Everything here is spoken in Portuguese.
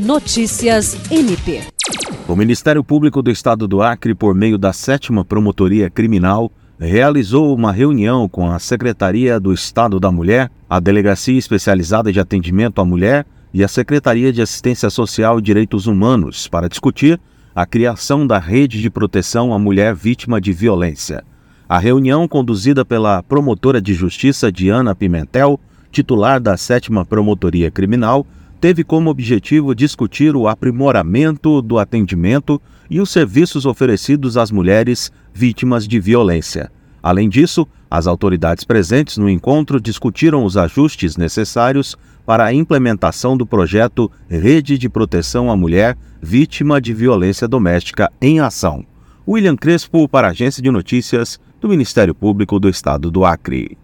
Notícias MP. O Ministério Público do Estado do Acre, por meio da sétima Promotoria Criminal, realizou uma reunião com a Secretaria do Estado da Mulher, a Delegacia Especializada de Atendimento à Mulher e a Secretaria de Assistência Social e Direitos Humanos para discutir a criação da rede de proteção à mulher vítima de violência. A reunião, conduzida pela promotora de justiça Diana Pimentel, titular da sétima Promotoria Criminal, teve como objetivo discutir o aprimoramento do atendimento e os serviços oferecidos às mulheres vítimas de violência. Além disso, as autoridades presentes no encontro discutiram os ajustes necessários para a implementação do projeto Rede de Proteção à Mulher Vítima de Violência Doméstica em Ação. William Crespo, para a Agência de Notícias do Ministério Público do Estado do Acre.